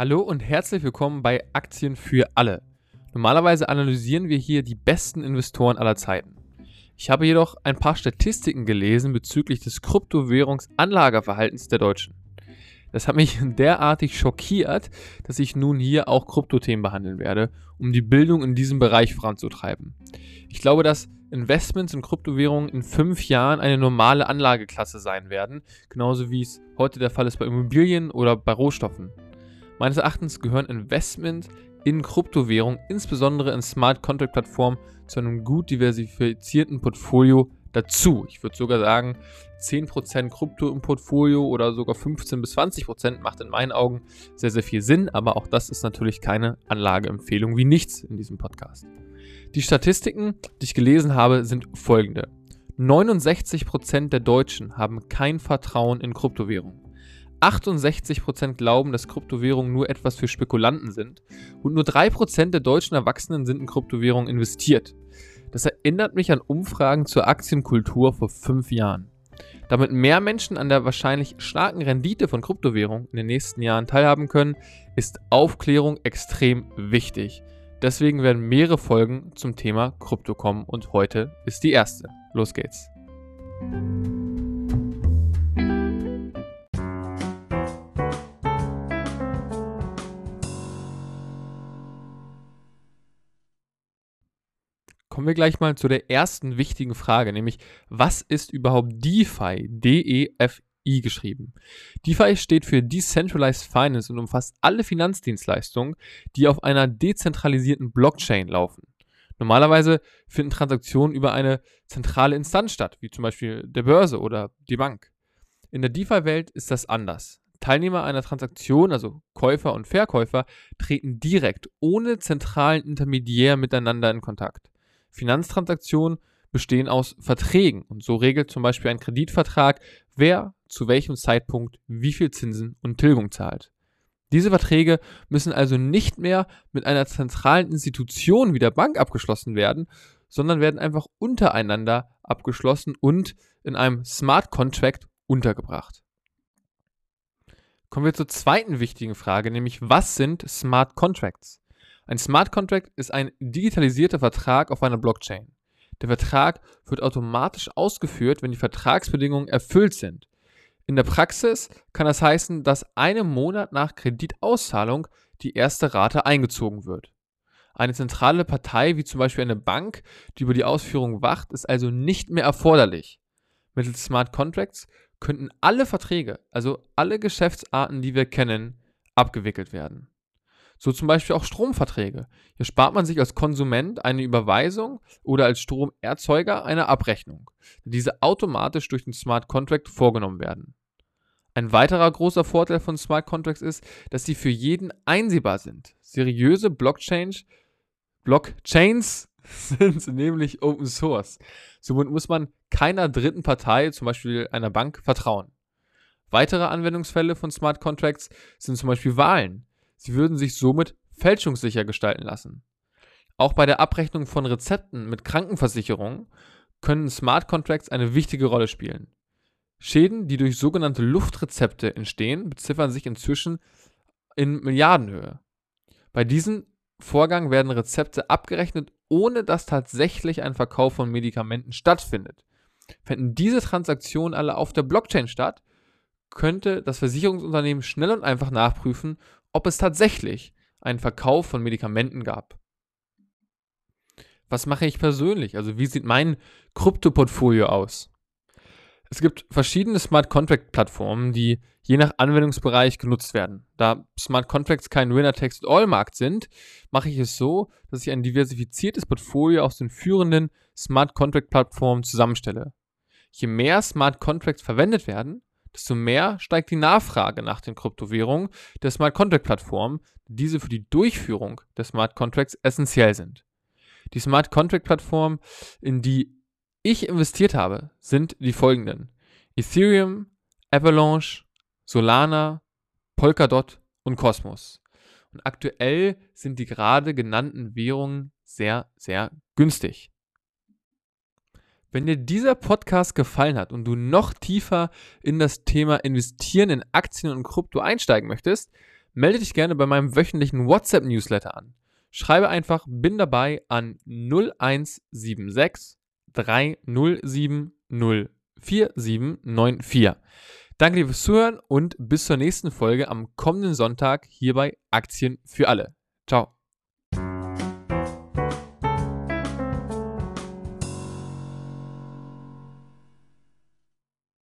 Hallo und herzlich willkommen bei Aktien für alle. Normalerweise analysieren wir hier die besten Investoren aller Zeiten. Ich habe jedoch ein paar Statistiken gelesen bezüglich des Kryptowährungsanlageverhaltens der Deutschen. Das hat mich derartig schockiert, dass ich nun hier auch Kryptothemen behandeln werde, um die Bildung in diesem Bereich voranzutreiben. Ich glaube, dass Investments in Kryptowährungen in fünf Jahren eine normale Anlageklasse sein werden, genauso wie es heute der Fall ist bei Immobilien oder bei Rohstoffen. Meines Erachtens gehören Investments in Kryptowährungen, insbesondere in Smart Contract Plattformen, zu einem gut diversifizierten Portfolio dazu. Ich würde sogar sagen, 10% Krypto im Portfolio oder sogar 15 bis 20% macht in meinen Augen sehr, sehr viel Sinn, aber auch das ist natürlich keine Anlageempfehlung wie nichts in diesem Podcast. Die Statistiken, die ich gelesen habe, sind folgende. 69% der Deutschen haben kein Vertrauen in Kryptowährungen. 68% glauben, dass Kryptowährungen nur etwas für Spekulanten sind und nur 3% der deutschen Erwachsenen sind in Kryptowährungen investiert. Das erinnert mich an Umfragen zur Aktienkultur vor fünf Jahren. Damit mehr Menschen an der wahrscheinlich starken Rendite von Kryptowährungen in den nächsten Jahren teilhaben können, ist Aufklärung extrem wichtig. Deswegen werden mehrere Folgen zum Thema Krypto kommen und heute ist die erste. Los geht's. Kommen wir gleich mal zu der ersten wichtigen Frage, nämlich was ist überhaupt DeFi? D-E-F-I geschrieben. DeFi steht für Decentralized Finance und umfasst alle Finanzdienstleistungen, die auf einer dezentralisierten Blockchain laufen. Normalerweise finden Transaktionen über eine zentrale Instanz statt, wie zum Beispiel der Börse oder die Bank. In der DeFi-Welt ist das anders. Teilnehmer einer Transaktion, also Käufer und Verkäufer, treten direkt ohne zentralen Intermediär miteinander in Kontakt. Finanztransaktionen bestehen aus Verträgen und so regelt zum Beispiel ein Kreditvertrag, wer zu welchem Zeitpunkt wie viel Zinsen und Tilgung zahlt. Diese Verträge müssen also nicht mehr mit einer zentralen Institution wie der Bank abgeschlossen werden, sondern werden einfach untereinander abgeschlossen und in einem Smart Contract untergebracht. Kommen wir zur zweiten wichtigen Frage, nämlich was sind Smart Contracts? Ein Smart Contract ist ein digitalisierter Vertrag auf einer Blockchain. Der Vertrag wird automatisch ausgeführt, wenn die Vertragsbedingungen erfüllt sind. In der Praxis kann das heißen, dass einen Monat nach Kreditauszahlung die erste Rate eingezogen wird. Eine zentrale Partei, wie zum Beispiel eine Bank, die über die Ausführung wacht, ist also nicht mehr erforderlich. Mittels Smart Contracts könnten alle Verträge, also alle Geschäftsarten, die wir kennen, abgewickelt werden. So zum Beispiel auch Stromverträge. Hier spart man sich als Konsument eine Überweisung oder als Stromerzeuger eine Abrechnung, da diese automatisch durch den Smart Contract vorgenommen werden. Ein weiterer großer Vorteil von Smart Contracts ist, dass sie für jeden einsehbar sind. Seriöse Blockchains, Blockchains sind nämlich Open Source. Somit muss man keiner dritten Partei, zum Beispiel einer Bank, vertrauen. Weitere Anwendungsfälle von Smart Contracts sind zum Beispiel Wahlen. Sie würden sich somit fälschungssicher gestalten lassen. Auch bei der Abrechnung von Rezepten mit Krankenversicherungen können Smart Contracts eine wichtige Rolle spielen. Schäden, die durch sogenannte Luftrezepte entstehen, beziffern sich inzwischen in Milliardenhöhe. Bei diesem Vorgang werden Rezepte abgerechnet, ohne dass tatsächlich ein Verkauf von Medikamenten stattfindet. Fänden diese Transaktionen alle auf der Blockchain statt, könnte das Versicherungsunternehmen schnell und einfach nachprüfen, ob es tatsächlich einen Verkauf von Medikamenten gab. Was mache ich persönlich? Also wie sieht mein Krypto-Portfolio aus? Es gibt verschiedene Smart Contract Plattformen, die je nach Anwendungsbereich genutzt werden. Da Smart Contracts kein Winner-Takes-All-Markt sind, mache ich es so, dass ich ein diversifiziertes Portfolio aus den führenden Smart Contract Plattformen zusammenstelle. Je mehr Smart Contracts verwendet werden, desto mehr steigt die Nachfrage nach den Kryptowährungen der Smart Contract Plattform, diese für die Durchführung der Smart Contracts essentiell sind. Die Smart Contract Plattformen, in die ich investiert habe, sind die folgenden: Ethereum, Avalanche, Solana, Polkadot und Cosmos. Und aktuell sind die gerade genannten Währungen sehr, sehr günstig. Wenn dir dieser Podcast gefallen hat und du noch tiefer in das Thema Investieren in Aktien und Krypto einsteigen möchtest, Melde dich gerne bei meinem wöchentlichen WhatsApp-Newsletter an. Schreibe einfach bin dabei an 0176 307 04794. Danke dir fürs Zuhören und bis zur nächsten Folge am kommenden Sonntag hier bei Aktien für alle. Ciao.